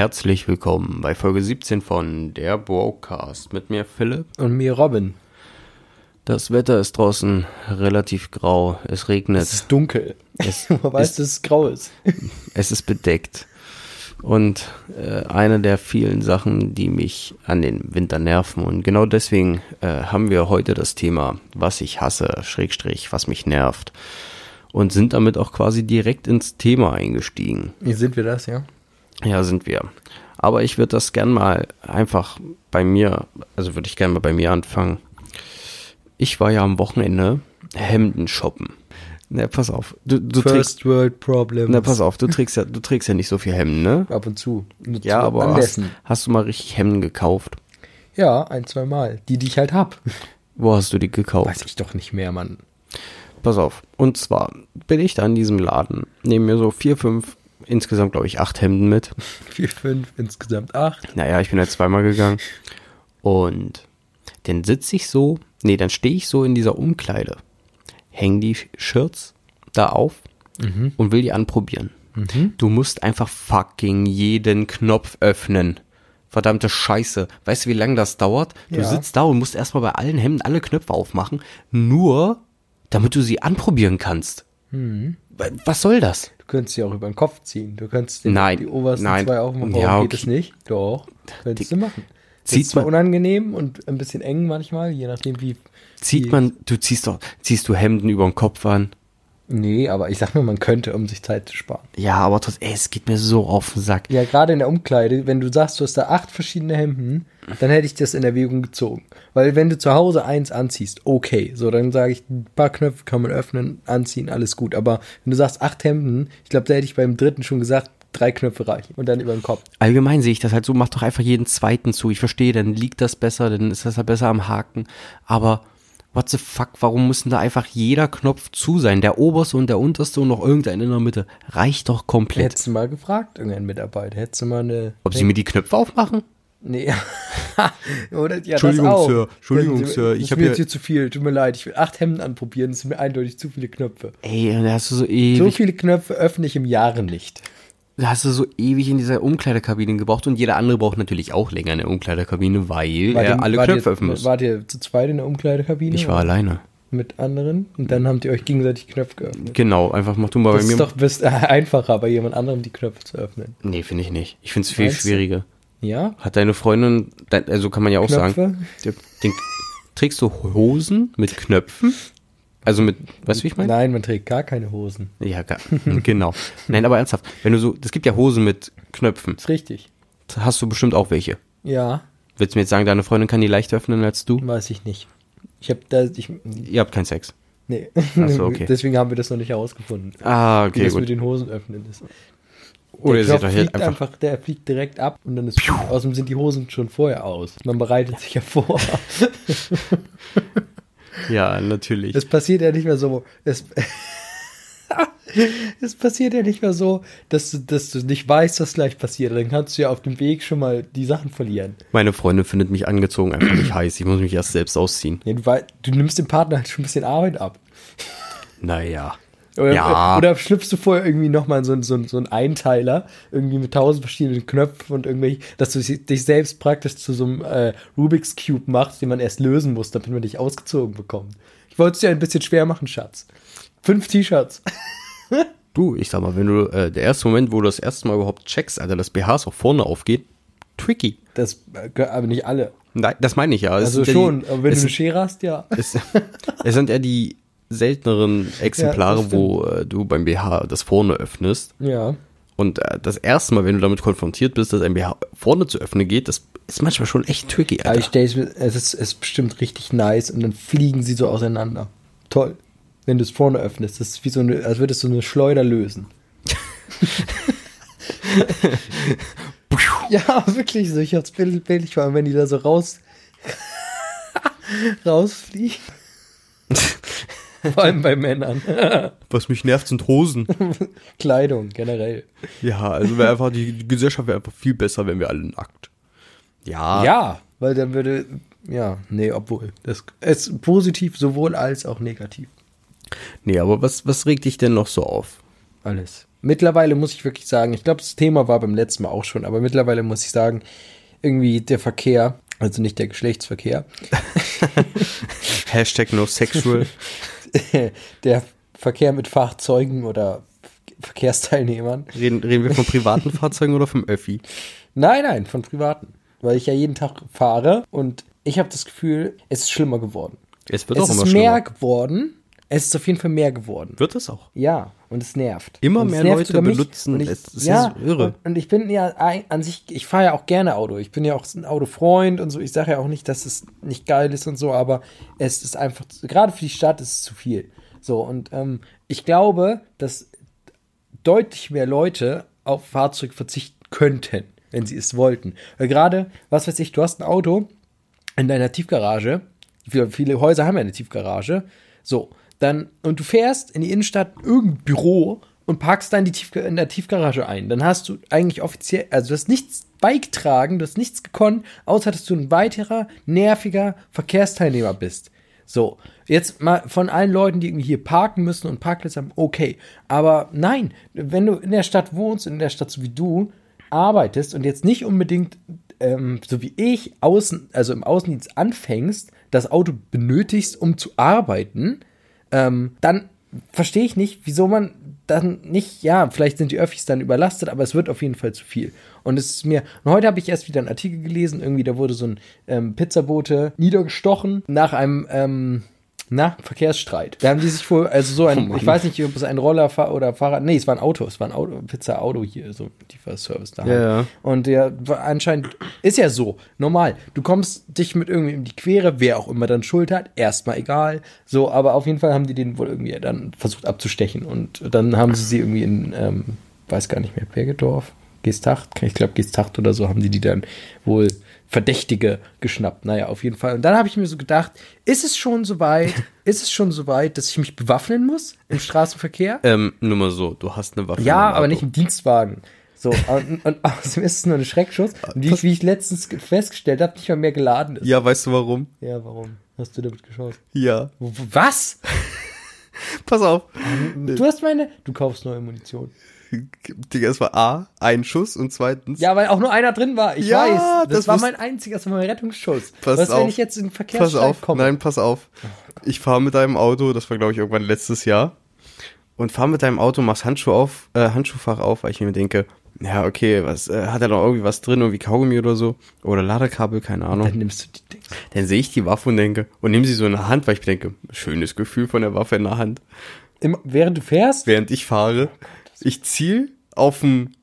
Herzlich willkommen bei Folge 17 von Der Brocast mit mir Philipp. Und mir Robin. Das Wetter ist draußen relativ grau. Es regnet. Es ist dunkel. Es Man weiß, ist- dass es grau ist. Es ist bedeckt. Und äh, eine der vielen Sachen, die mich an den Winter nerven. Und genau deswegen äh, haben wir heute das Thema, was ich hasse, Schrägstrich, was mich nervt. Und sind damit auch quasi direkt ins Thema eingestiegen. Wie sind wir das, ja? Ja, sind wir. Aber ich würde das gern mal einfach bei mir, also würde ich gern mal bei mir anfangen. Ich war ja am Wochenende Hemden shoppen. Na, pass auf. Du, du trägst, First World Problems. na, pass auf, du trägst ja, du trägst ja nicht so viel Hemden, ne? Ab und zu. Nur Ja, zu aber hast, hast du mal richtig Hemden gekauft? Ja, ein, zwei Mal. Die, die ich halt hab. Wo hast du die gekauft? Weiß ich doch nicht mehr, Mann. Pass auf. Und zwar bin ich da in diesem Laden, nehme mir so vier, fünf, insgesamt glaube ich acht Hemden mit. Vier, fünf, insgesamt acht. Naja, ich bin halt zweimal gegangen. Und dann sitze ich so, nee, dann stehe ich so in dieser Umkleide, hänge die Shirts da auf und will die anprobieren. Du musst einfach fucking jeden Knopf öffnen. Verdammte Scheiße. Weißt du, wie lange das dauert? Du Ja. sitzt da und musst erstmal bei allen Hemden alle Knöpfe aufmachen, nur damit du sie anprobieren kannst. Wa- Was soll das? Du könntest sie auch über den Kopf ziehen. Du könntest den, Nein, die obersten nein. zwei aufmachen. Ja, Warum okay. geht es nicht? Doch. Könntest du machen. Zieht ist zwar man- unangenehm und ein bisschen eng manchmal, je nachdem wie. Zieht wie- man, du ziehst doch, ziehst du Hemden über den Kopf an? Nee, aber ich sag nur, man könnte, um sich Zeit zu sparen. Ja, aber trotzdem, ey, es geht mir so auf den Sack. Ja, gerade in der Umkleide, wenn du sagst, du hast da acht verschiedene Hemden, dann hätte ich das in Erwägung gezogen. Weil wenn du zu Hause eins anziehst, okay, so, dann sage ich, ein paar Knöpfe kann man öffnen, anziehen, alles gut. Aber wenn du sagst acht Hemden, ich glaube, da hätte ich beim dritten schon gesagt, drei Knöpfe reichen und dann über den Kopf. Allgemein sehe ich das halt so, mach doch einfach jeden zweiten zu. Ich verstehe, dann liegt das besser, dann ist das halt besser am Haken. Aber what the fuck, warum muss denn da einfach jeder Knopf zu sein? Der oberste und der unterste und noch irgendein in der Mitte. Reicht doch komplett. Hättest du mal gefragt, irgendein Mitarbeiter, hättest du mal eine. Ob sie mir die Knöpfe aufmachen? Nee. Oder, ja, Entschuldigung. Sir. Entschuldigung, Sir. Ich ist hab mir hier- jetzt hier zu viel. Tut mir leid. Ich will acht Hemden anprobieren. Das sind mir eindeutig zu viele Knöpfe. Ey, da hast du so So ewig, viele Knöpfe öffne ich im Jahre nicht. Hast du so ewig in dieser Umkleidekabine gebraucht und jeder andere braucht natürlich auch länger in der Umkleidekabine, weil Wart er ihr- alle Knöpfe öffnen muss. Wart ihr zu zweit in der Umkleidekabine? Ich war alleine. Mit anderen? Und dann habt ihr euch gegenseitig Knöpfe geöffnet. Genau, einfach mach du mal Das bei mir. ist doch best, einfacher, bei jemand anderem die Knöpfe zu öffnen. nee, finde ich nicht. Ich finde es viel Meinst du? schwieriger. Ja? Hat deine Freundin, also kann man ja auch Knöpfe? sagen, den, trägst du Hosen mit Knöpfen? Also mit, weißt du, wie ich meine? Nein, man trägt gar keine Hosen. Ja, gar, genau. Nein, aber ernsthaft, wenn du so, es gibt ja Hosen mit Knöpfen, Ist richtig. hast du bestimmt auch welche. Ja, Willst du mir jetzt sagen, deine Freundin kann die leichter öffnen als du? weiß ich nicht. Ich habe da, ich, Ihr habt keinen Sex. nee. So, okay. Deswegen haben wir das noch nicht herausgefunden. Ah, Wie okay, das mit gut. den Hosen öffnen ist. Oder ihr der Knopf fliegt einfach, einfach, der fliegt direkt ab und dann ist außerdem sind die Hosen schon vorher aus. Man bereitet sich ja vor. ja, natürlich. Es passiert ja nicht mehr so. Es, es passiert ja nicht mehr so, dass du, dass du nicht weißt, was gleich passiert. Dann kannst du ja auf dem Weg schon mal die Sachen verlieren. Meine Freundin findet mich angezogen einfach nicht heiß. Ich muss mich erst selbst ausziehen. Ja, du, du nimmst dem Partner halt schon ein bisschen Arbeit ab. Naja. Oder, Ja. oder schlüpfst du vorher irgendwie nochmal so, ein- so, so einen Einteiler, irgendwie mit tausend verschiedenen Knöpfen und irgendwelche, dass du dich selbst praktisch zu so einem äh, Rubik's Cube machst, den man erst lösen muss, damit man dich ausgezogen bekommt. Ich wollte es dir ein bisschen schwer machen, Schatz. Fünf T-Shirts. Du, ich sag mal, wenn du, äh, der erste Moment, wo du das erste Mal überhaupt checkst, Alter, das BHs auch vorne aufgeht, tricky. Das äh, aber nicht alle. Nein, das meine ich ja. Es Also schon, die, aber wenn du eine Schere hast, ja. es, es sind ja die selteneren Exemplare, das wo äh, du beim BH das vorne öffnest. Ja. Und äh, das erste Mal, wenn du damit konfrontiert bist, dass ein BH vorne zu öffnen geht, das ist manchmal schon echt tricky, Aber ich Alter. stelle es mir, es ist, es ist bestimmt richtig nice und dann fliegen sie so auseinander. Toll. Wenn du es vorne öffnest, das ist wie so eine, als würdest du eine Schleuder lösen. ja, wirklich so. Ich hab's bild- bildlich vor allem, wenn die da so raus rausfliegen. vor allem bei Männern. Was mich nervt, sind Hosen. Kleidung generell. ja, also wäre einfach, die, Gesellschaft wäre einfach viel besser, wenn wir alle nackt. Ja. Ja, weil dann würde, ja, nee, obwohl. Das ist positiv sowohl als auch negativ. Nee, aber was, was regt dich denn noch so auf? Alles. Mittlerweile muss ich wirklich sagen, ich glaube, das Thema war beim letzten Mal auch schon, aber mittlerweile muss ich sagen, irgendwie der Verkehr, also nicht der Geschlechtsverkehr, Hashtag no sexual. der Verkehr mit Fahrzeugen oder Verkehrsteilnehmern. Reden, reden wir von privaten Fahrzeugen oder vom Öffi? Nein, nein, von privaten. Weil ich ja jeden Tag fahre und ich habe das Gefühl, es ist schlimmer geworden. Es wird es auch immer ist schlimmer. mehr geworden. Es ist auf jeden Fall mehr geworden. Wird es auch. Ja, und es nervt. Immer mehr nervt Leute benutzen ich, es. Es ja, ist irre. Und, und ich bin ja an sich, ich fahre ja auch gerne Auto. Ich bin ja auch ein Autofreund und so. Ich sage ja auch nicht, dass es nicht geil ist und so, aber es ist einfach, gerade für die Stadt ist es zu viel. So, und ähm, ich glaube, dass deutlich mehr Leute auf Fahrzeug verzichten könnten, wenn sie es wollten. Weil gerade, was weiß ich, du hast ein Auto in deiner Tiefgarage. Viele, viele Häuser haben ja eine Tiefgarage. So, dann, und du fährst in die Innenstadt irgendein Büro und parkst dann in der Tiefgarage ein. Dann hast du eigentlich offiziell, also du hast nichts beigetragen, du hast nichts gekonnt, außer dass du ein weiterer, nerviger Verkehrsteilnehmer bist. So, jetzt mal von allen Leuten, die irgendwie hier parken müssen und Parkplätze haben, okay. Aber nein, wenn du in der Stadt wohnst, in der Stadt so wie du arbeitest und jetzt nicht unbedingt, ähm, so wie ich, außen, also im Außendienst anfängst, das Auto benötigst, um zu arbeiten, ähm, dann verstehe ich nicht, wieso man dann nicht, ja, vielleicht sind die Öffis dann überlastet, aber es wird auf jeden Fall zu viel. Und es ist mir, und heute habe ich erst wieder einen Artikel gelesen, irgendwie, da wurde so ein ähm, Pizzabote niedergestochen nach einem, ähm, na, Verkehrsstreit. Da haben die sich wohl, also so ein, Oh ich weiß nicht, ob es ein Roller oder Fahrrad, nee, es war ein Auto, es war ein Auto, Pizza-Auto hier, so Lieferservice da. Ja, ja. Und der war anscheinend ist ja so, normal. Du kommst dich mit irgendwie in die Quere, wer auch immer dann Schuld hat, erstmal egal. So, aber auf jeden Fall haben die den wohl irgendwie dann versucht abzustechen. Und dann haben sie sie irgendwie in, ähm, weiß gar nicht mehr, Bergedorf, Geestacht, ich glaube Geestacht oder so, haben die die dann wohl Verdächtige geschnappt. Naja, auf jeden Fall. Und dann habe ich mir so gedacht, ist es schon soweit, ist es schon soweit, dass ich mich bewaffnen muss im Straßenverkehr? Ähm, nur mal so, du hast eine Waffe. Ja, aber nicht im Dienstwagen. So, und, und außerdem ist es nur ein Schreckschuss. Und wie ich, wie ich letztens ge- festgestellt habe, nicht mal mehr geladen ist. Ja, weißt du warum? Ja, warum? Hast du damit geschossen? Ja. Was? Pass auf. Du hast meine. Du kaufst neue Munition. Digga, es war A, ein Schuss und zweitens. Ja, weil auch nur einer drin war. Ich Ja, weiß. Das, das war mein einziger, das war mein Rettungsschuss. Pass Was, wenn auf. ich jetzt in den Pass Verkehrsstreit auf, komme? nein, pass auf. Ich fahre mit deinem Auto, das war glaube ich irgendwann letztes Jahr, und fahre mit deinem Auto, machst Handschuh auf, äh, Handschuhfach auf, weil ich mir denke, ja, okay, was, äh, hat er noch irgendwie was drin, irgendwie Kaugummi oder so? Oder Ladekabel, keine Ahnung. Dann nimmst du die Dings. Dann sehe ich die Waffe und denke, und nehme sie so in der Hand, weil ich mir denke, schönes Gefühl von der Waffe in der Hand. Immer, während du fährst? Während ich fahre, ich ziel auf den,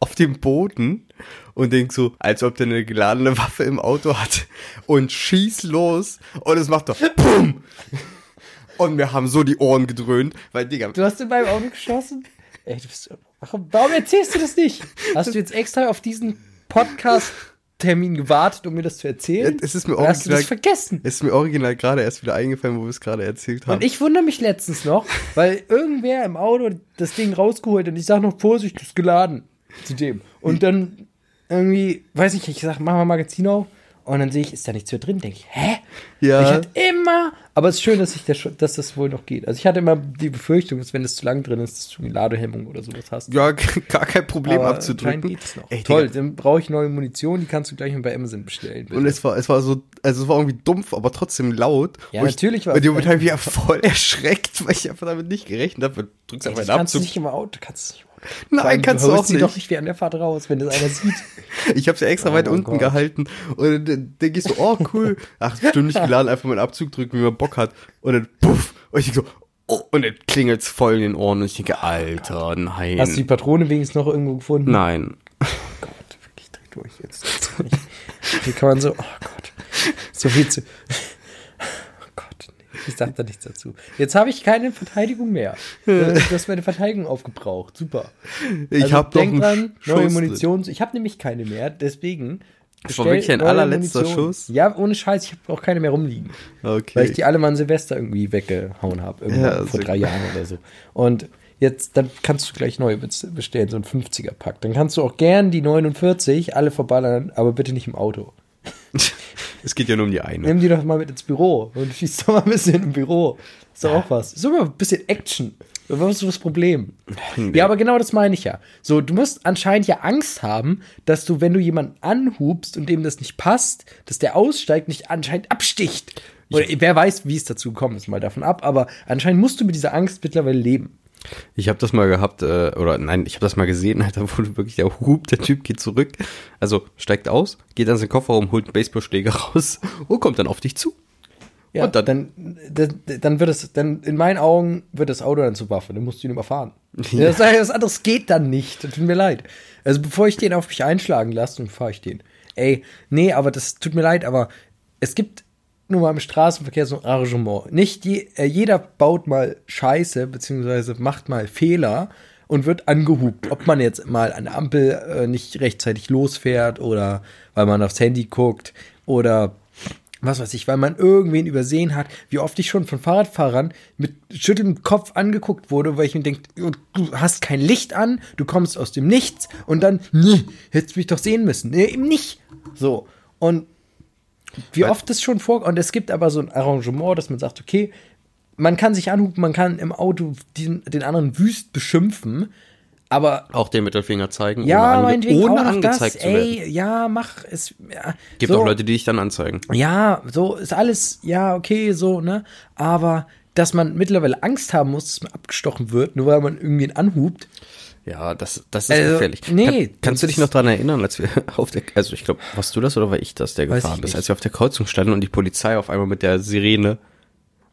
auf den Boden und denk so, als ob der eine geladene Waffe im Auto hat und schieß los und es macht doch BUM! Und mir haben so die Ohren gedröhnt, weil, Digga, Du hast in meinem Auto geschossen? Ey, du bist, warum, warum erzählst du das nicht? Hast du jetzt extra auf diesen Podcast-Termin gewartet, um mir das zu erzählen? es ist mir Oder hast du das original, vergessen? es ist mir original gerade erst wieder eingefallen, wo wir es gerade erzählt haben. Und ich wundere mich letztens noch, weil irgendwer im Auto das Ding rausgeholt und ich sag noch Vorsicht, ist geladen zu dem. Und dann irgendwie, weiß ich, ich sag, machen wir Magazin auf und dann sehe ich, ist da nichts mehr drin, denke ich, hä? Ja. Ich hatte immer, aber es ist schön, dass, ich das, dass das wohl noch geht. Also ich hatte immer die Befürchtung, dass wenn es zu lang drin ist, dass du eine Ladehemmung oder sowas hast. ja, gar kein Problem aber abzudrücken. geht's noch. Ey, Toll, dann brauche ich neue Munition, die kannst du gleich mal bei Amazon bestellen. bitte. Und es war, es war so, also es war irgendwie dumpf, aber trotzdem laut. Ja, ich- natürlich war Und es- die habe ich wieder voll erschreckt, weil ich einfach damit nicht gerechnet habe. Du drückst einfach das einen kannst du Abzug. nicht im Auto, du kannst es nicht im Auto. Nein, allem, kannst du du auch sie nicht. doch nicht während der Fahrt raus, wenn das einer sieht. Ich habe ja extra Oh weit unten Gott. gehalten und dann denke ich so, oh cool, ach stimmt nicht geladen, einfach mal einen Abzug drücken, wie man Bock hat und dann puff und ich denke so, oh, und dann klingelt's voll in den Ohren und ich denke, Alter, nein. Hast du die Patrone wenigstens noch irgendwo gefunden? nein. Oh Gott, wirklich, dreh durch jetzt. Wie kann man so, oh Gott, so viel zu. Ich sag da nichts dazu. Jetzt habe ich keine Verteidigung mehr. Du hast meine Verteidigung aufgebraucht. Super. Ich Also habe doch einen dran, neue Munition. Ich habe nämlich keine mehr, deswegen. Das war wirklich ein allerletzter Munition. Schuss? Ja, ohne Scheiß, ich habe auch keine mehr rumliegen. Okay. Weil ich die alle mal an Silvester irgendwie weggehauen habe. Ja, vor drei. Jahren oder so. Und jetzt, dann kannst du gleich neue bestellen, so ein 50er-Pack. Dann kannst du auch gern die 49 alle verballern, aber bitte nicht im Auto. es geht ja nur um die eine. Nimm die doch mal mit ins Büro und schießt doch mal ein bisschen im Büro. Ist doch auch was. Ist doch mal ein bisschen Action. Was ist das Problem? Ja, aber genau das meine ich ja. So, du musst anscheinend ja Angst haben, dass du, wenn du jemanden anhubst und dem das nicht passt, dass der aussteigt, nicht anscheinend absticht. Oder wer weiß, wie es dazu gekommen ist, mal davon ab, aber anscheinend musst du mit dieser Angst mittlerweile leben. Ich habe das mal gehabt, äh, oder nein, ich habe das mal gesehen, Alter, wo wirklich der hupt, der Typ geht zurück, also steigt aus, geht an seinen Kofferraum, holt einen Baseballschläger raus und kommt dann auf dich zu. Ja, Und dann- dann, dann, wird es, dann in meinen Augen wird das Auto dann zur Waffe. Dann musst du ihn überfahren. Das, das anderes geht dann nicht. Tut mir leid. Also bevor ich den auf mich einschlagen lasse, dann fahre ich den. Ey, nee, aber das tut mir leid, aber es gibt nur mal im Straßenverkehr so ein Arrangement. Nicht je, äh, jeder baut mal Scheiße, beziehungsweise macht mal Fehler und wird angehupt. Ob man jetzt mal an der Ampel äh, nicht rechtzeitig losfährt oder weil man aufs Handy guckt oder was weiß ich, weil man irgendwen übersehen hat, wie oft ich schon von Fahrradfahrern mit schüttelndem Kopf angeguckt wurde, weil ich mir denke, du hast kein Licht an, du kommst aus dem Nichts und dann, nee, hättest du mich doch sehen müssen. Nee, eben nicht. So. Und wie Weil- oft das schon vor, und es gibt aber so ein Arrangement, dass man sagt, okay, man kann sich anhupen, man kann im Auto den, den anderen wüst beschimpfen, aber Auch den Mittelfinger zeigen, ja, ohne, ange ohne angezeigt das, zu werden. ey, ja, mach es. Ja, Gibt so. auch Leute, die dich dann anzeigen. Ja, so ist alles, ja, okay, so, ne? Aber dass man mittlerweile Angst haben muss, dass man abgestochen wird, nur weil man irgendwen anhupt. Ja, das, das ist Also, gefährlich. nee, Kann, kannst du das dich noch dran erinnern, als wir auf der, also ich glaube, warst du das oder war ich das, der gefahren ist, als wir auf der Kreuzung standen und die Polizei auf einmal mit der Sirene,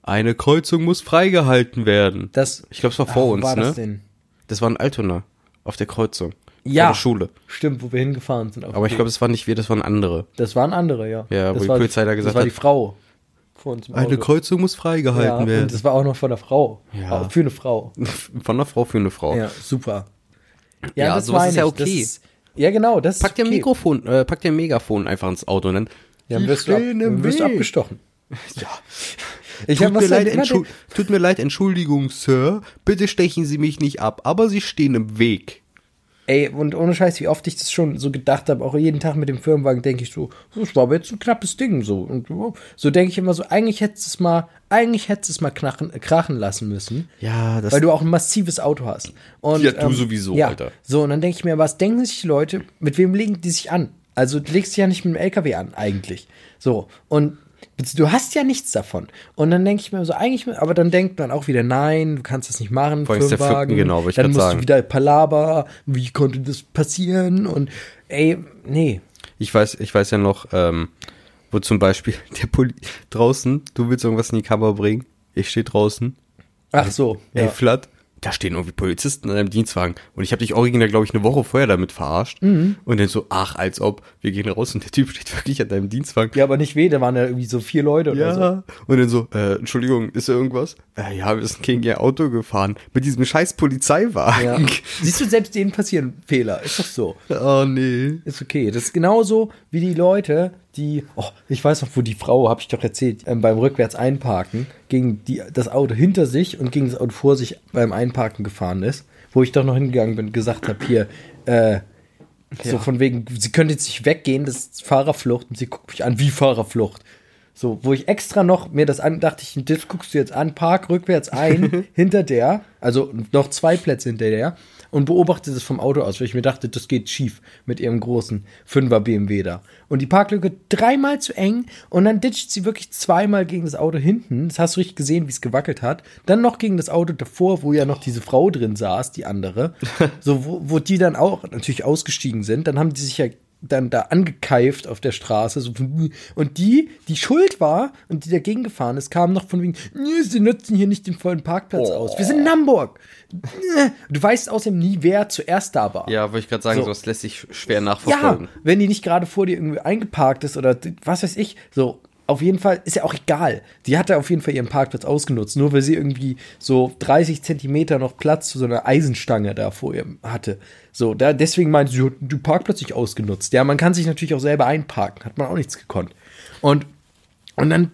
eine Kreuzung muss freigehalten werden. Das, ich glaube, es war vor wo uns, war ne? das denn? Das war in Altona, auf der Kreuzung. Ja. Der Schule. Stimmt, wo wir hingefahren sind. Aber ich glaube, es waren nicht wir, das waren andere. Das waren andere, ja. Ja, wo das die war, Polizei da gesagt Das war hat- die Frau vor uns im Eine. Kreuzung muss ja, freigehalten und werden. das war auch noch von der Frau. Ja. Auch Für eine Frau. Von einer Frau für eine Frau. Ja, super. Ja, sowas meine ist ja. Das okay. ist- ja, genau, das Pack dir okay. ein Mikrofon, äh, pack dir ein Megafon einfach ins Auto und dann. Ja, dann wirst du, ab, dann wirst du abgestochen. Ja. Ich Tut mir, leid, tut mir leid, Entschuldigung, Sir. Bitte stechen Sie mich nicht ab, aber Sie stehen im Weg. Ey, und ohne Scheiß, wie oft ich das schon so gedacht habe, auch jeden Tag mit dem Firmenwagen denke ich so, das war aber jetzt ein knappes Ding so. Und so- so denke ich immer so, eigentlich hättest es mal, eigentlich hättest es mal knachen, äh, krachen lassen müssen. Ja, das Weil du auch ein massives Auto hast. Und, Ja, du sowieso, ja, Alter. So, und dann denke ich mir, was denken sich die Leute, mit wem legen die sich an? Also, du legst dich ja nicht mit dem LKW an, eigentlich. So, und du hast ja nichts davon. Und dann denke ich mir so, eigentlich, aber dann denkt man auch wieder, nein, du kannst das nicht machen, Vor allem der Fünften, genau, ich Dann musst sagen. du wieder Palaber, wie konnte das passieren? Und, ey, nee. Ich weiß, ich weiß ja noch, ähm, wo zum Beispiel der Poli draußen, du willst irgendwas in die Kamera bringen, ich stehe draußen, Ach so, ey, ja. Flat, da stehen irgendwie Polizisten in einem Dienstwagen und ich habe dich original, glaube ich, eine Woche vorher damit verarscht Mhm. und dann so, ach, als ob, wir gehen raus und der Typ steht wirklich an deinem Dienstwagen. Ja, aber nicht weh, da waren ja irgendwie so vier Leute oder so. Ja, und dann so, äh, Entschuldigung, ist da irgendwas? Äh, ja, wir sind gegen ihr Auto gefahren. Mit diesem scheiß Ja. Polizeiwagen. Siehst du, selbst denen passieren Fehler. Ist doch so. Oh, nee. Ist okay. Das ist genauso wie die Leute, die, oh, ich weiß noch, wo die Frau, habe ich doch erzählt, ähm, beim rückwärts einparken, gegen die, das Auto hinter sich und gegen das Auto vor sich beim Einparken gefahren ist, wo ich doch noch hingegangen bin und gesagt habe, hier, äh, so Ja. von wegen, sie könnte jetzt nicht weggehen, das ist Fahrerflucht und sie guckt mich an wie Fahrerflucht. So, wo ich extra noch mir das an, dachte ich, das guckst du jetzt an, park rückwärts ein, hinter der, also noch zwei Plätze hinter der und beobachte das vom Auto aus, weil ich mir dachte, das geht schief mit ihrem großen 5er BMW da. Und die Parklücke dreimal zu eng und dann ditcht sie wirklich zweimal gegen das Auto hinten. Das hast du richtig gesehen, wie es gewackelt hat. Dann noch gegen das Auto davor, wo ja noch diese Frau drin saß, die andere. so, wo, wo die dann auch natürlich ausgestiegen sind. Dann haben die sich ja dann da angekeift auf der Straße. So und die, die schuld war und die dagegen gefahren ist, kam noch von wegen, "Nee, sie nutzen hier nicht den vollen Parkplatz Oh. aus. Wir sind in Hamburg. Du weißt außerdem nie, wer zuerst da war. Ja, wollte ich gerade sagen, So. sowas lässt sich schwer Ja, nachverfolgen. wenn die nicht gerade vor dir irgendwie eingeparkt ist oder was weiß ich, so. Auf jeden Fall ist ja auch egal. Die hatte auf jeden Fall ihren Parkplatz ausgenutzt, nur weil sie irgendwie so 30 Zentimeter noch Platz zu so einer Eisenstange da vor ihr hatte. So, da, deswegen meinte sie, du Parkplatz nicht ausgenutzt. Ja, man kann sich natürlich auch selber einparken, hat man auch nichts gekonnt. Und, und dann,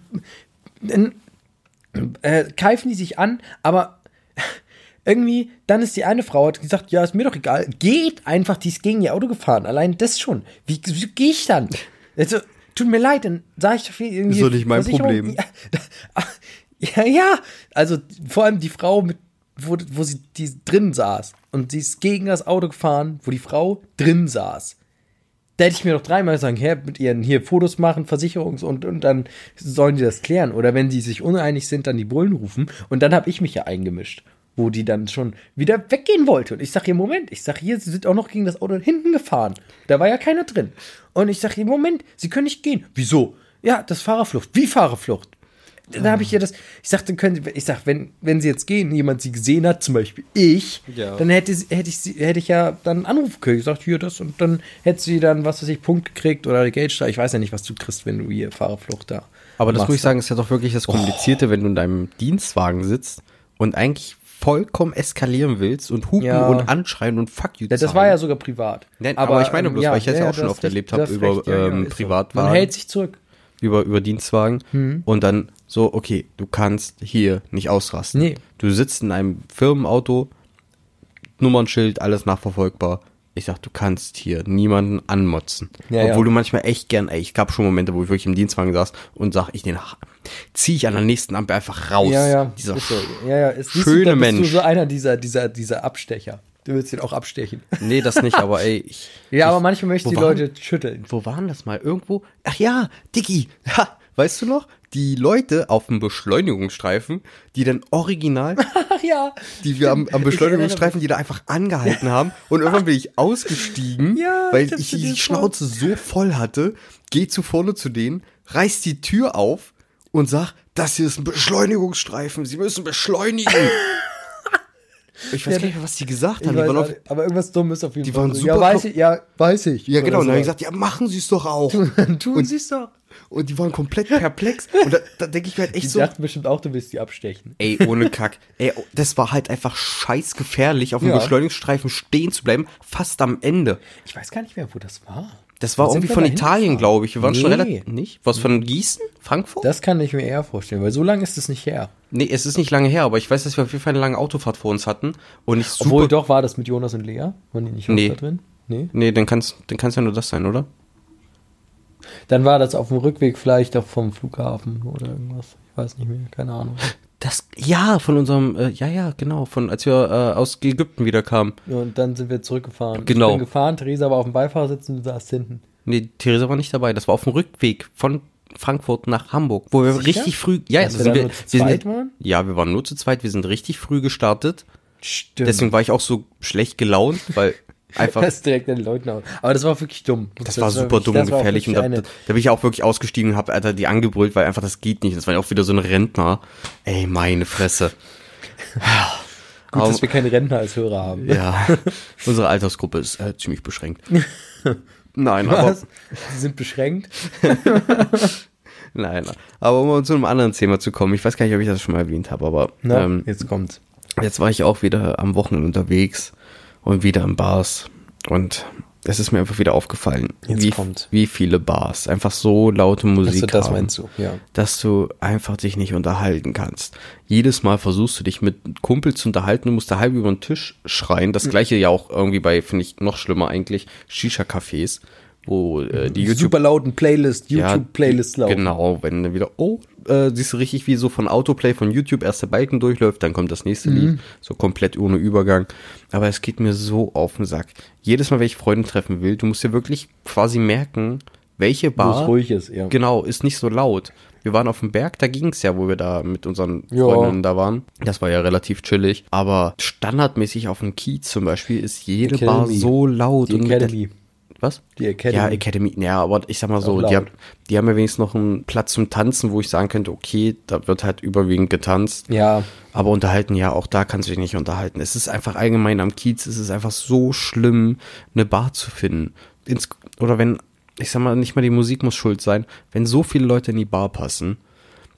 dann äh, keifen die sich an, aber irgendwie, dann ist die eine Frau, hat gesagt, ja, ist mir doch egal, geht einfach, die ist gegen ihr Auto gefahren, allein das schon. Wie, wie gehe ich dann? Also, tut mir leid, dann sage ich doch viel irgendwie. Ist doch nicht mein. Problem. Ja, ja, ja, also vor allem die Frau mit wo, wo sie die drin saß. Und sie ist gegen das Auto gefahren, wo die Frau drin saß. Da hätte ich mir doch dreimal sagen, her, mit ihren hier Fotos machen, Versicherungs- und, und dann sollen die das klären. Oder wenn die sich uneinig sind, dann die Bullen rufen. Und dann habe ich mich ja eingemischt, wo die dann schon wieder weggehen wollte. Und ich sage ihr, Moment, ich sage hier, sie sind auch noch gegen das Auto hinten gefahren. Da war ja keiner drin. Und ich sage ihr, Moment, sie können nicht gehen. Wieso? Ja, das Fahrerflucht. Wie Fahrerflucht? Dann habe ich ihr das, ich sagte, können ich sag, wenn, wenn sie jetzt gehen, jemand sie gesehen hat, zum Beispiel ich, Ja. dann hätte, hätte ich hätte ich ja dann einen Anruf gekriegt, gesagt, hier das und dann hätte sie dann, was weiß ich, Punkt gekriegt oder die Geldstrafe. Ich weiß ja nicht, was du kriegst, wenn du hier Fahrerflucht da. Aber das machst. muss ich sagen, ist ja doch wirklich das Komplizierte, wenn du in deinem Dienstwagen sitzt und eigentlich vollkommen eskalieren willst und hupen Ja. und anschreien und fuck you Ja, das war ja sogar privat. Nein, aber ich meine bloß, weil ich das ja auch schon oft recht, erlebt du hab hast über, recht, ähm. Privatwagen. Man hält sich zurück. über, über Dienstwagen Hm. und dann so, okay, du kannst hier nicht ausrasten. Nee. Du sitzt in einem Firmenauto, Nummernschild, alles nachverfolgbar. Ich sag, du kannst hier niemanden anmotzen. Ja, Obwohl ja. du manchmal echt gern, ey, ich gab schon Momente, wo ich wirklich im Dienstwagen saß und sag, ich den zieh ich an der nächsten Ampel einfach raus. Ja, ja. Dieser ist so. Ja, ja. Ist, schöne du, da bist Mensch. du so einer dieser, dieser, dieser Abstecher. Du willst ihn auch abstechen. Nee, das nicht, aber ey, ich. Ja, ich, aber manchmal möchte die waren- Leute schütteln. Wo waren das mal? Irgendwo? Ach ja, Dicky. Ha, weißt du noch? Die Leute auf dem Beschleunigungsstreifen, die dann original, ja. die wir am, am Beschleunigungsstreifen, die da einfach angehalten haben. Und irgendwann bin ich ausgestiegen, Ja, weil ich die Schnauze so voll hatte, geh zu vorne zu denen, reiß die Tür auf und sag, das hier ist ein Beschleunigungsstreifen, sie müssen beschleunigen. ich weiß Ja, gar nicht mehr, was die gesagt haben. Die waren auf, aber irgendwas Dummes auf jeden die Fall. waren So, super Ja, weiß ich. Ja, weiß ich. ja, genau. Und dann Oder habe ich so. gesagt, ja, machen Sie es doch auch. Tun Sie es doch. Und die waren komplett perplex. Und da, da denke ich mir halt echt Die so, dachten bestimmt auch, du willst die abstechen. ey, ohne Kack. Ey, oh, das war halt einfach scheiß gefährlich, auf dem Ja. Beschleunigungsstreifen stehen zu bleiben, fast am Ende. Ich weiß gar nicht mehr, wo das war. Das war sind irgendwie von Italien, glaube ich. Wir waren schon Nee. relativ. Nicht? Was von Gießen? Frankfurt? Das kann ich mir eher vorstellen, weil so lange ist es nicht her. nee, es ist nicht lange her, aber ich weiß, dass wir auf jeden Fall eine lange Autofahrt vor uns hatten. Und ich super. Obwohl, doch, war das mit Jonas und Lea? Waren die nicht Nee. da drin? Nee. Nee, dann kann's, dann kann's ja nur das sein, oder? Dann war das auf dem Rückweg vielleicht auch vom Flughafen oder irgendwas. Ich weiß nicht mehr, keine Ahnung. Das, ja, von unserem, äh, ja, ja, genau, von, als wir äh, aus Ägypten wieder kamen. Und dann sind wir zurückgefahren. Genau. Ich bin gefahren, Theresa war auf dem Beifahrersitz und du saßt hinten. Nee, Theresa war nicht dabei. Das war auf dem Rückweg von Frankfurt nach Hamburg, wo wir Sicher? richtig früh, ja, wir sind da nur zu wir zweit sind, waren? ja, wir waren nur zu zweit, wir sind richtig früh gestartet. Stimmt. Deswegen war ich auch so schlecht gelaunt, weil einfach, das direkt an den Leuten aus. Aber das war wirklich dumm. das war super wirklich- dumm das und gefährlich und da, eine- da bin ich auch wirklich ausgestiegen und hab Alter die angebrüllt, weil einfach das geht nicht. Das war ja auch wieder so ein Rentner. Ey, meine Fresse. Gut, Aber- dass wir keine Rentner als Hörer haben. Ja, unsere Altersgruppe ist äh, ziemlich beschränkt. Nein, aber Was? Sie sind beschränkt. nein, aber um zu einem anderen Thema zu kommen. Ich weiß gar nicht, ob ich das schon mal erwähnt habe, aber Na, ähm, jetzt kommt's. Jetzt war ich auch wieder am Wochenende unterwegs und wieder in Bars. Und es ist mir einfach wieder aufgefallen, Jetzt wie, wie viele Bars einfach so laute Musik das haben, meinst du, ja. dass du einfach dich nicht unterhalten kannst. Jedes Mal versuchst du dich mit Kumpel zu unterhalten, du musst da halb über den Tisch schreien. Das gleiche ja auch irgendwie bei, finde ich, noch schlimmer eigentlich, Shisha-Cafés, wo äh, die YouTube Super lauten Playlist, ja, YouTube-Playlist laufen. Genau, wenn dann wieder, oh, äh, siehst du richtig, wie so von Autoplay von YouTube erst der Balken durchläuft, dann kommt das nächste Mhm. Lied, so komplett ohne Übergang. Aber es geht mir so auf den Sack. Jedes Mal, wenn ich Freunde treffen will, du musst dir wirklich quasi merken, welche Bar es ruhig ist, ja. Genau, ist nicht so laut. Wir waren auf dem Berg, da ging's ja, wo wir da mit unseren Ja. Freundinnen da waren. Das war ja relativ chillig. Aber standardmäßig auf dem Kiez zum Beispiel ist jede Bar so laut. Die und mit Academy. Was? Die Academy. Ja, Academy. Ja, aber ich sag mal so, die, haben- die haben ja wenigstens noch einen Platz zum Tanzen, wo ich sagen könnte, okay, da wird halt überwiegend getanzt. Ja, Aber unterhalten, ja, auch da kannst du dich nicht unterhalten. Es ist einfach allgemein am Kiez, es ist einfach so schlimm, eine Bar zu finden. Ins, oder wenn, ich sag mal, nicht mal die Musik muss schuld sein, wenn so viele Leute in die Bar passen,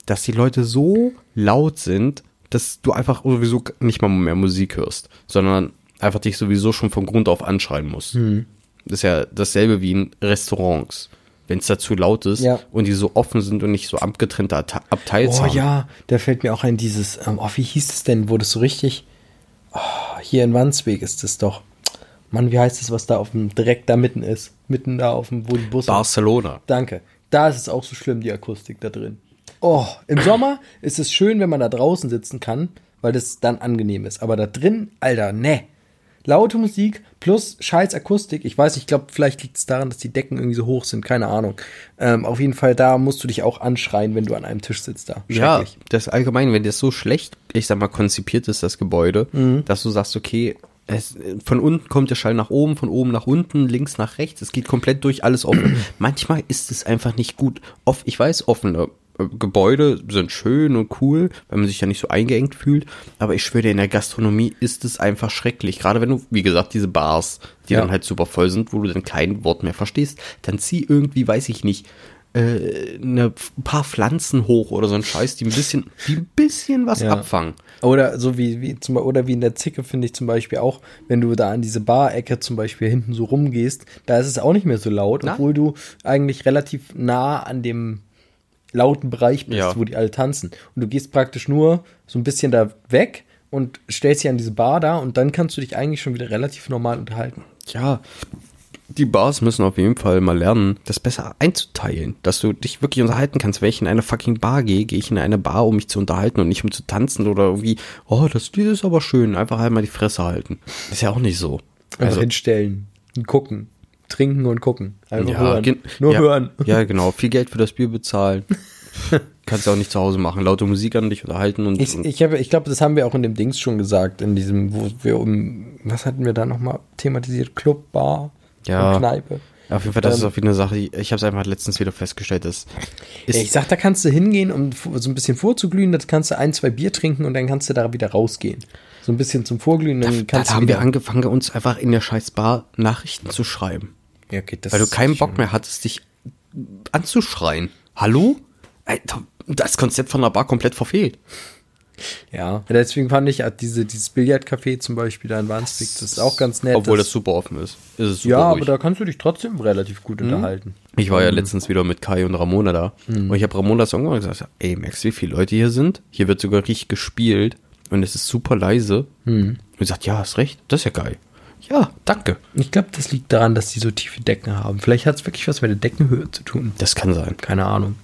dass die Leute so laut sind, dass du einfach sowieso nicht mal mehr Musik hörst, sondern einfach dich sowieso schon von Grund auf anschreien musst. Hm. Das ist ja dasselbe wie in Restaurants. Wenn es da zu laut ist Ja. und die so offen sind und nicht so abgetrennte Abte- Abteils Oh haben. ja, da fällt mir auch ein dieses, ähm, oh, wie hieß es denn, wo das so richtig, oh, hier in Wandsweg ist es doch. Mann, wie heißt es, was da auf dem, direkt da mitten ist? Mitten da auf dem, wo die Busse. Barcelona. Danke. Da ist es auch so schlimm, die Akustik da drin. Oh, im Sommer ist es schön, wenn man da draußen sitzen kann, weil das dann angenehm ist. Aber da drin, Alter, ne. Laute Musik plus scheiß Akustik. Ich weiß, ich glaube, vielleicht liegt es daran, dass die Decken irgendwie so hoch sind. Keine Ahnung. Ähm, auf jeden Fall, da musst du dich auch anschreien, wenn du an einem Tisch sitzt da. Ja, das allgemein, wenn das so schlecht, ich sag mal, konzipiert ist, das Gebäude, dass du sagst, okay, es, von unten kommt der Schall nach oben, von oben nach unten, links nach rechts, es geht komplett durch, alles offen. Manchmal ist es einfach nicht gut. Off, ich weiß, offene Gebäude sind schön und cool, weil man sich ja nicht so eingeengt fühlt, aber ich schwöre dir, in der Gastronomie ist es einfach schrecklich. Gerade wenn du, wie gesagt, diese Bars, die Ja. dann halt super voll sind, wo du dann kein Wort mehr verstehst, dann zieh irgendwie, weiß ich nicht, äh, eine, ein paar Pflanzen hoch oder so ein Scheiß, die ein bisschen, die ein bisschen was Ja. abfangen. Oder so wie, wie zum, oder wie in der Zicke finde ich zum Beispiel auch, wenn du da an diese Barecke zum Beispiel hinten so rumgehst, da ist es auch nicht mehr so laut, Na? obwohl du eigentlich relativ nah an dem lauten Bereich bist, Ja. wo die alle tanzen. Und du gehst praktisch nur so ein bisschen da weg und stellst dich an diese Bar da und dann kannst du dich eigentlich schon wieder relativ normal unterhalten. Ja, die Bars müssen auf jeden Fall mal lernen, das besser einzuteilen. Dass du dich wirklich unterhalten kannst. Wenn ich in eine fucking Bar gehe, gehe ich in eine Bar, um mich zu unterhalten und nicht um zu tanzen oder irgendwie, oh, das Lied ist aber schön. Einfach halt mal die Fresse halten. Ist ja auch nicht so. Also, hinstellen und gucken. Trinken und gucken. Einfach ja, hören. Nur ja, hören. Ja, genau. Viel Geld für das Bier bezahlen. Kannst du auch nicht zu Hause machen. Laute Musik an dich unterhalten und, Ich, ich, ich glaube, das haben wir auch in dem Dings schon gesagt, in diesem, wo wir um, was hatten wir da nochmal thematisiert? Club, Bar, Ja. und Kneipe. auf jeden Fall, das ähm, ist auf jeden Fall eine Sache, ich habe es einfach letztens wieder festgestellt, das ist, ich sag, da kannst du hingehen, um so ein bisschen vorzuglühen, da kannst du ein, zwei Bier trinken und dann kannst du da wieder rausgehen. So ein bisschen zum Vorglühen, dann da kannst du haben wieder. wir angefangen, uns einfach in der scheiß Bar Nachrichten zu schreiben. Ja, okay, das Weil du keinen Bock mehr hattest, dich anzuschreien. Hallo? Alter, das Konzept von einer Bar komplett verfehlt. Ja, deswegen fand ich äh, diese, dieses Billardcafé zum Beispiel da in Wandsbek, das ist auch ganz nett. Obwohl das super offen ist. ist es super ja, ruhig. aber da kannst du dich trotzdem relativ gut unterhalten. Ich war ja letztens wieder mit Kai und Ramona da. Und ich habe Ramona so irgendwann gesagt, ey, merkst du, wie viele Leute hier sind? Hier wird sogar richtig gespielt. Und es ist super leise. Und ich sagt, ja, hast recht, das ist ja geil. Ja, danke. Ich glaube, das liegt daran, dass die so tiefe Decken haben. Vielleicht hat es wirklich was mit der Deckenhöhe zu tun. Das kann sein. Keine Ahnung.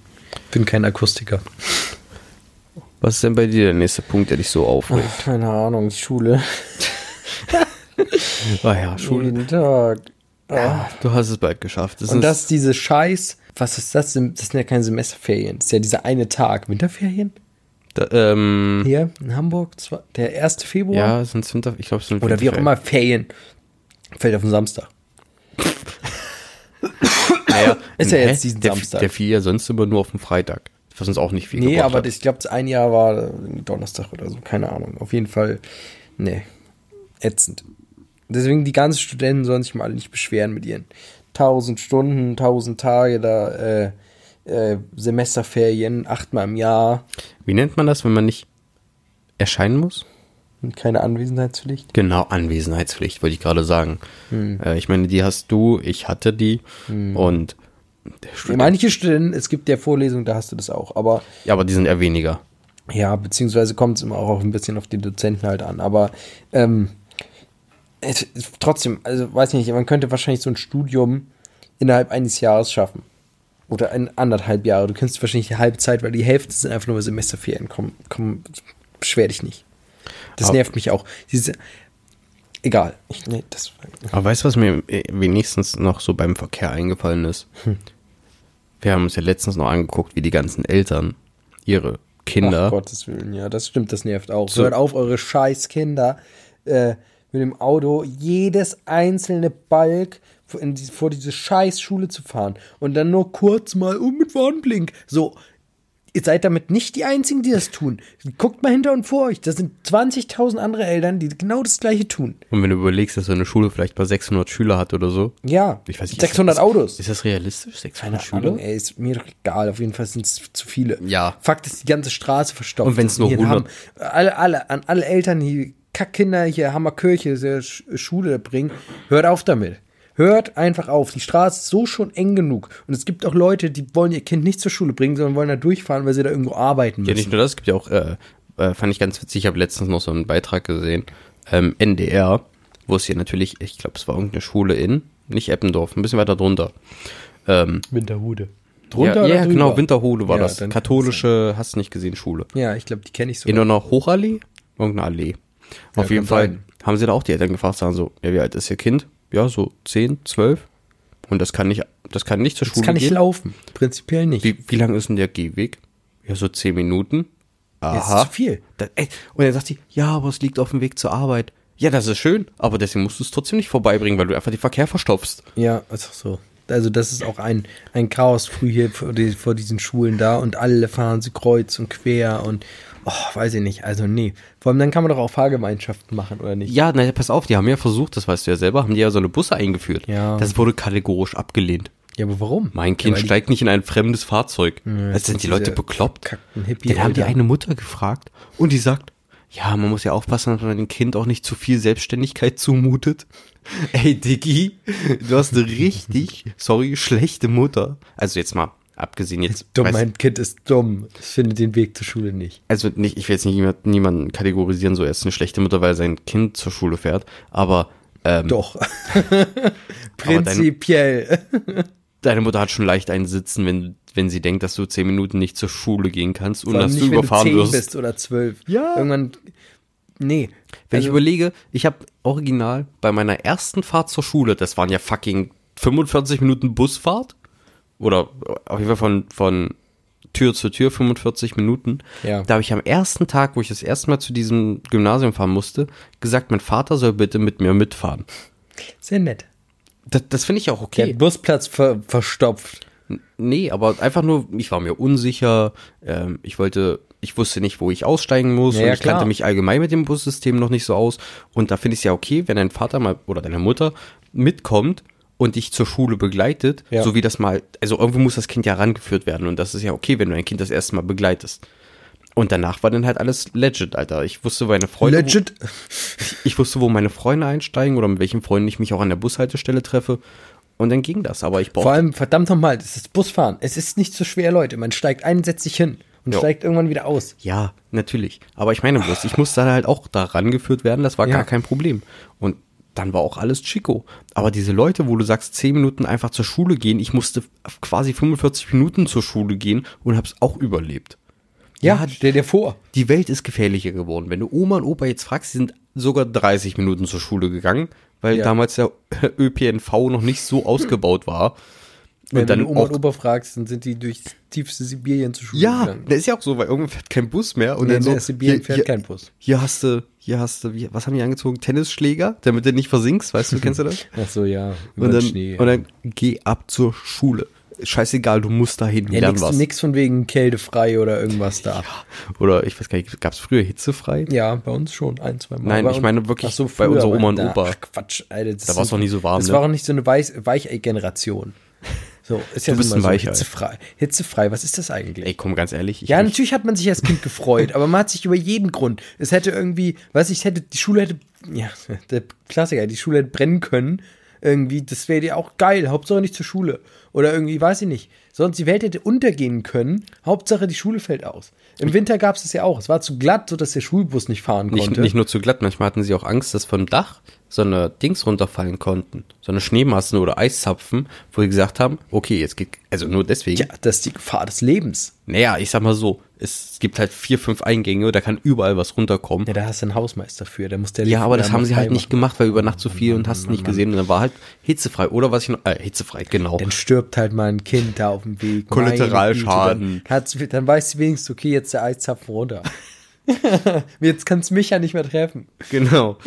Bin kein Akustiker. Was ist denn bei dir der nächste Punkt, der dich so aufregt? Keine Ahnung, Schule. Ah ja, Schule. Jeden Tag. Ja, du hast es bald geschafft. Das Und ist- das diese Scheiß, was ist das? denn? Das sind ja keine Semesterferien. Das ist ja dieser eine Tag. Winterferien? Da, ähm, Hier in Hamburg, zwar- der 1. Februar? ja, sind Winter, ich glaube, es sind Oder wie auch immer, Ferien. Fällt auf den Samstag. Naja, Ist ja hä? jetzt diesen der, Samstag. Der fiel ja sonst immer nur auf dem Freitag. Was uns auch nicht viel Nee, aber das, ich glaube, ein Jahr war äh, Donnerstag oder so. Keine Ahnung. Auf jeden Fall, nee. Ätzend. Deswegen, die ganzen Studenten sollen sich mal nicht beschweren mit ihren 1000 Stunden, 1000 Tage da, äh, äh, Semesterferien, achtmal im Jahr Wie nennt man das, wenn man nicht erscheinen muss? und keine Anwesenheitspflicht. Genau, Anwesenheitspflicht, wollte ich gerade sagen. Hm. Äh, ich meine, die hast du, ich hatte die und der Student- Manche Studenten, es gibt ja Vorlesungen, da hast du das auch. Aber ja, aber die sind eher weniger. ja, beziehungsweise kommt es immer auch ein bisschen auf die Dozenten halt an. Aber ähm, es, es, trotzdem, also weiß nicht, man könnte wahrscheinlich so ein Studium innerhalb eines Jahres schaffen. Oder ein anderthalb Jahre. Du kennst wahrscheinlich die halbe Zeit, weil die Hälfte sind einfach nur Semesterferien. Komm, komm, beschwer dich nicht. Das Aber- nervt mich auch. Diese, egal. Ich, nee, das, Aber weißt du, was mir wenigstens noch so beim Verkehr eingefallen ist? Wir haben uns ja letztens noch angeguckt, wie die ganzen Eltern ihre Kinder. Ach Gottes Willen, ja, das stimmt, das nervt auch. So. Hört auf, eure scheiß Kinder äh, mit dem Auto jedes einzelne Balk in die, vor diese scheiß Schule zu fahren und dann nur kurz mal um mit Warnblink. So, ihr seid damit nicht die Einzigen, die das tun. Guckt mal hinter und vor euch. Da sind 20.000 andere Eltern, die genau das Gleiche tun. Und wenn du überlegst, dass so eine Schule vielleicht mal 600 Schüler hat oder so. Ja, Ich weiß nicht, 600 ist, Autos. Ist das realistisch? 600 Keine Schüler? Ahnung, ey, ist mir doch egal. Auf jeden Fall sind es zu viele. Ja. Fakt ist, die ganze Straße verstopft. Und wenn's nur Hier in 100 Hamm- alle, alle, an alle Eltern, die Kackkinder hier Hammerkirche, Schule bringen, hört auf damit. Hört einfach auf. Die Straße ist so schon eng genug. Und es gibt auch Leute, die wollen ihr Kind nicht zur Schule bringen, sondern wollen da durchfahren, weil sie da irgendwo arbeiten Ja, müssen. nicht nur das, es gibt ja auch, äh, äh, fand ich ganz witzig, ich habe letztens noch so einen Beitrag gesehen, ähm, NDR, wo es hier natürlich, ich glaube, es war irgendeine Schule in, nicht Eppendorf, ein bisschen weiter drunter. Ähm, Winterhude. ja, oder ja genau? Winterhude war Ja, das. Katholische, hast du nicht gesehen, Schule. Ja, ich glaube, die kenne ich so. In einer Hochallee Irgendeine Allee. Ja, Auf jeden Fall sein. haben sie da auch die Eltern gefragt, sagen so, ja, wie alt ist ihr Kind? Ja, so 10, 12. Und das kann nicht, das kann nicht zur Das Schule kann nicht gehen. laufen. Prinzipiell nicht. Wie, wie lang ist denn der Gehweg? Ja, so 10 Minuten. Das Aha. ist zu viel. Da, ey, und dann sagt sie, ja, aber es liegt auf dem Weg zur Arbeit. Ja, das ist schön, aber deswegen musst du es trotzdem nicht vorbeibringen, weil du einfach den Verkehr verstopfst. Ja, ist auch so. Also das ist auch ein, ein Chaos früh hier vor, die, vor diesen Schulen da und alle fahren sie kreuz und quer und oh, weiß ich nicht. Also nee. Vor allem dann kann man doch auch Fahrgemeinschaften machen, oder nicht? Ja, na, pass auf, die haben ja versucht, das weißt du ja selber, haben die ja so eine Busse eingeführt. Ja. Das wurde kategorisch abgelehnt. Ja, aber warum? Mein Kind ja, steigt nicht in ein fremdes Fahrzeug. Ja, das sind die Leute bekloppt. Hippie- Dann haben die eine Mutter gefragt und die sagt, ja, man muss ja aufpassen, dass man dem Kind auch nicht zu viel Selbstständigkeit zumutet. Ey, Diggi, du hast eine richtig, sorry, schlechte Mutter. Also jetzt mal, abgesehen jetzt, Dumm, weiß- mein Kind ist dumm. Es findet den Weg zur Schule nicht. also nicht, ich will jetzt nicht niemand, niemanden kategorisieren, so er ist eine schlechte Mutter, weil sein Kind zur Schule fährt, aber ähm, Doch. Prinzipiell. deine Mutter hat schon leicht einen Sitzen, wenn, wenn sie denkt, dass du zehn Minuten nicht zur Schule gehen kannst und dass du nicht, wenn überfahren du 10 wirst. bist oder 12. Ja. Irgendwann. Nee. Wenn ich Also- überlege, ich habe original bei meiner ersten Fahrt zur Schule, das waren ja fucking 45 Minuten Busfahrt oder auf jeden Fall von, von Tür zu Tür 45 Minuten. Ja. Da habe ich am ersten Tag, wo ich das erste Mal zu diesem Gymnasium fahren musste, gesagt, mein Vater soll bitte mit mir mitfahren. Sehr nett. Das, das finde ich auch Der okay. Busplatz ver verstopft. Nee, aber einfach nur, ich war mir unsicher, ähm, ich wollte, ich wusste nicht, wo ich aussteigen muss Ja, und ich klar. kannte mich allgemein mit dem Bussystem noch nicht so aus. Und da finde ich es ja okay, wenn dein Vater mal oder deine Mutter mitkommt und dich zur Schule begleitet, Ja. so wie das mal, also irgendwo muss das Kind ja rangeführt werden und das ist ja okay, wenn du ein Kind das erste Mal begleitest. Und danach war dann halt alles legit, Alter. Ich wusste, wo meine Freunde, Legit. ich wusste, wo meine Freunde einsteigen oder mit welchen Freunden ich mich auch an der Bushaltestelle treffe. Und dann ging das. Aber ich brauchte Vor allem, verdammt nochmal, das ist Busfahren. Es ist nicht so schwer, Leute. Man steigt ein, setzt sich hin und Jo. steigt irgendwann wieder aus. Ja, natürlich. Aber ich meine bloß, ich musste halt auch da rangeführt werden, das war Ja. gar kein Problem. Und dann war auch alles Chico. Aber diese Leute, wo du sagst, 10 Minuten einfach zur Schule gehen, ich musste quasi 45 Minuten zur Schule gehen und hab's auch überlebt. Ja, stell dir vor. Die Welt ist gefährlicher geworden. Wenn du Oma und Opa jetzt fragst, die sind sogar 30 Minuten zur Schule gegangen, weil Ja. damals der ÖPNV noch nicht so ausgebaut war. Wenn du Oma und Opa fragst, dann sind die durchs tiefste Sibirien zur Schule Ja, gegangen. das ist ja auch so, weil irgendwann fährt kein Bus mehr und Nee, dann so, Sibirien hier, fährt hier, kein Bus. Hier hast du, hier hast du, was haben die angezogen? Tennisschläger, damit du nicht versinkst, weißt du, kennst du das? Ach so, ja. Und dann, Schnee. und dann geh ab zur Schule. Scheißegal, du musst dahin, ja, nix, was. nix von wegen kältefrei oder irgendwas da. Oder ich weiß gar nicht, gab's früher hitzefrei? Ja, bei uns schon ein, zwei Mal. Nein, Bei ich meine wirklich so, bei unserer Oma und Opa. Ach, Quatsch, Alter. Das Da war's sind- noch nie so warm, Das ne? war auch nicht so eine Weiß Weichei-Generation. So, ist ja Du bist ein so Weichei. hitzefrei. Hitzefrei, was ist das eigentlich? Ey, komm, ganz ehrlich. Ich Ja, natürlich hat man sich als Kind gefreut, aber man hat sich über jeden Grund. Es hätte irgendwie, weiß ich, hätte, die Schule hätte, ja, der Klassiker, die Schule hätte brennen können. Irgendwie, das wäre dir auch geil. Hauptsache nicht zur Schule. Oder irgendwie, weiß ich nicht. Sonst die Welt hätte untergehen können. Hauptsache die Schule fällt aus. Im Winter gab es das ja auch. Es war zu glatt, sodass der Schulbus nicht fahren nicht, konnte. nicht nur zu glatt, manchmal hatten sie auch Angst, dass vom Dach so eine Dings runterfallen konnten. So eine Schneemassen oder Eiszapfen, wo sie gesagt haben, okay, jetzt geht, also nur deswegen. ja, das ist die Gefahr des Lebens. Naja, ich sag mal so, es gibt halt vier, fünf Eingänge, da kann überall was runterkommen. Ja, da hast du einen Hausmeister für. Der muss der Ja, aber das haben sie halt nicht machen. gemacht, weil über Nacht zu viel und hast nicht gesehen und dann war halt hitzefrei. Oder was ich noch, äh, hitzefrei, genau. Dann stirbt halt mal ein Kind da auf dem Weg. Kollateralschaden. Dann, dann weiß sie wenigstens, okay, jetzt der Eiszapfen runter. jetzt kann es mich ja nicht mehr treffen. Genau.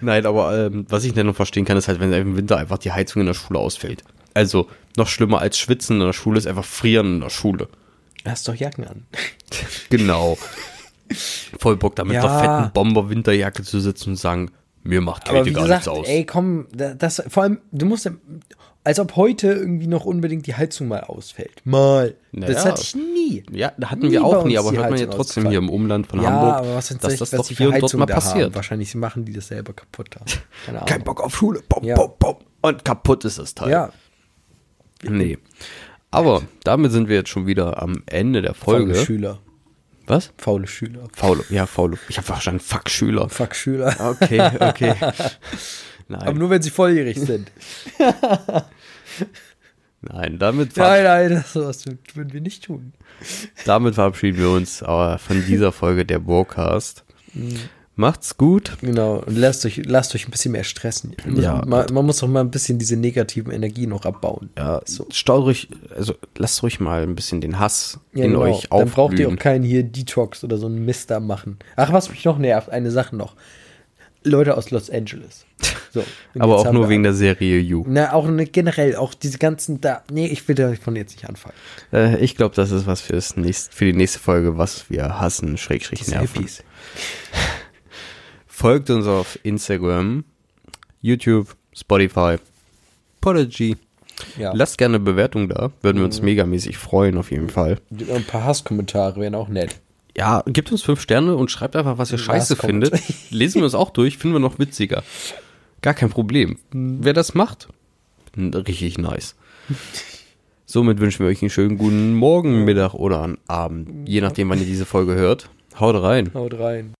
Nein, aber ähm, was ich denn noch verstehen kann, ist halt, wenn im Winter einfach die Heizung in der Schule ausfällt. Also noch schlimmer als Schwitzen in der Schule ist einfach Frieren in der Schule. Hast doch Jacken an. Genau. Voll Bock, da mit Ja. der fetten Bomber-Winterjacke zu sitzen und sagen, mir macht Kälte gar gesagt, nichts aus. ey, komm, da- das, vor allem, du musst, ja- als ob heute irgendwie noch unbedingt die Heizung mal ausfällt. Mal. Das Naja. hatte ich nie. ja, da hatten Nie wir auch nie, aber hört man ja trotzdem hier im Umland von ja, Hamburg, aber was dass dass das was doch die hier und dort mal da passiert. Haben. Wahrscheinlich machen die das selber kaputt. Kein Bock auf Schule. Bom, Ja. bom, bom. Und kaputt ist das Teil. Ja, Nee. Aber damit sind wir jetzt schon wieder am Ende der faule Folge. Schüler. Was? Faule Schüler. Faule. Ja, faule. Ich habe verstanden, fuck Schüler. Fuck Schüler. Okay, okay. Nein, Aber nur wenn sie volljährig sind. nein, damit, nein, nein, das sowas würden wir nicht tun. damit verabschieden wir uns aber von dieser Folge der Broadcast. Macht's gut. Genau, und lasst euch, lasst euch ein bisschen mehr stressen. Ja. Man, man muss doch mal ein bisschen diese negativen Energien noch abbauen. Ja, So. staut ruhig, also lasst ruhig mal ein bisschen den Hass Ja, in genau. euch Dann braucht ihr auch aufblühen. keinen hier Detox oder so einen Mister machen. Ach, was mich noch nervt, eine Sache noch. Leute aus Los Angeles. So, Aber auch nur wegen der Serie You. Na, auch ne, generell, auch diese ganzen da. Nee, ich will davon jetzt nicht anfangen. Äh, ich glaube, das ist was fürs nächst, für die nächste Folge, was wir hassen, schrägstrich Diese nerven. Hippies. Folgt uns auf Instagram, YouTube, Spotify, Podigy. Ja. Lasst gerne eine Bewertung da. Würden wir uns megamäßig freuen, auf jeden Fall. Ein paar Hasskommentare wären auch nett. Ja, gebt uns fünf Sterne und schreibt einfach, was ihr Was scheiße kommt? findet. Lesen wir uns auch durch, finden wir noch witziger. Gar kein Problem. Wer das macht, richtig nice. Somit wünschen wir euch einen schönen guten Morgen, Mittag oder einen Abend. Je nachdem, wann ihr diese Folge hört. Haut rein. Haut rein.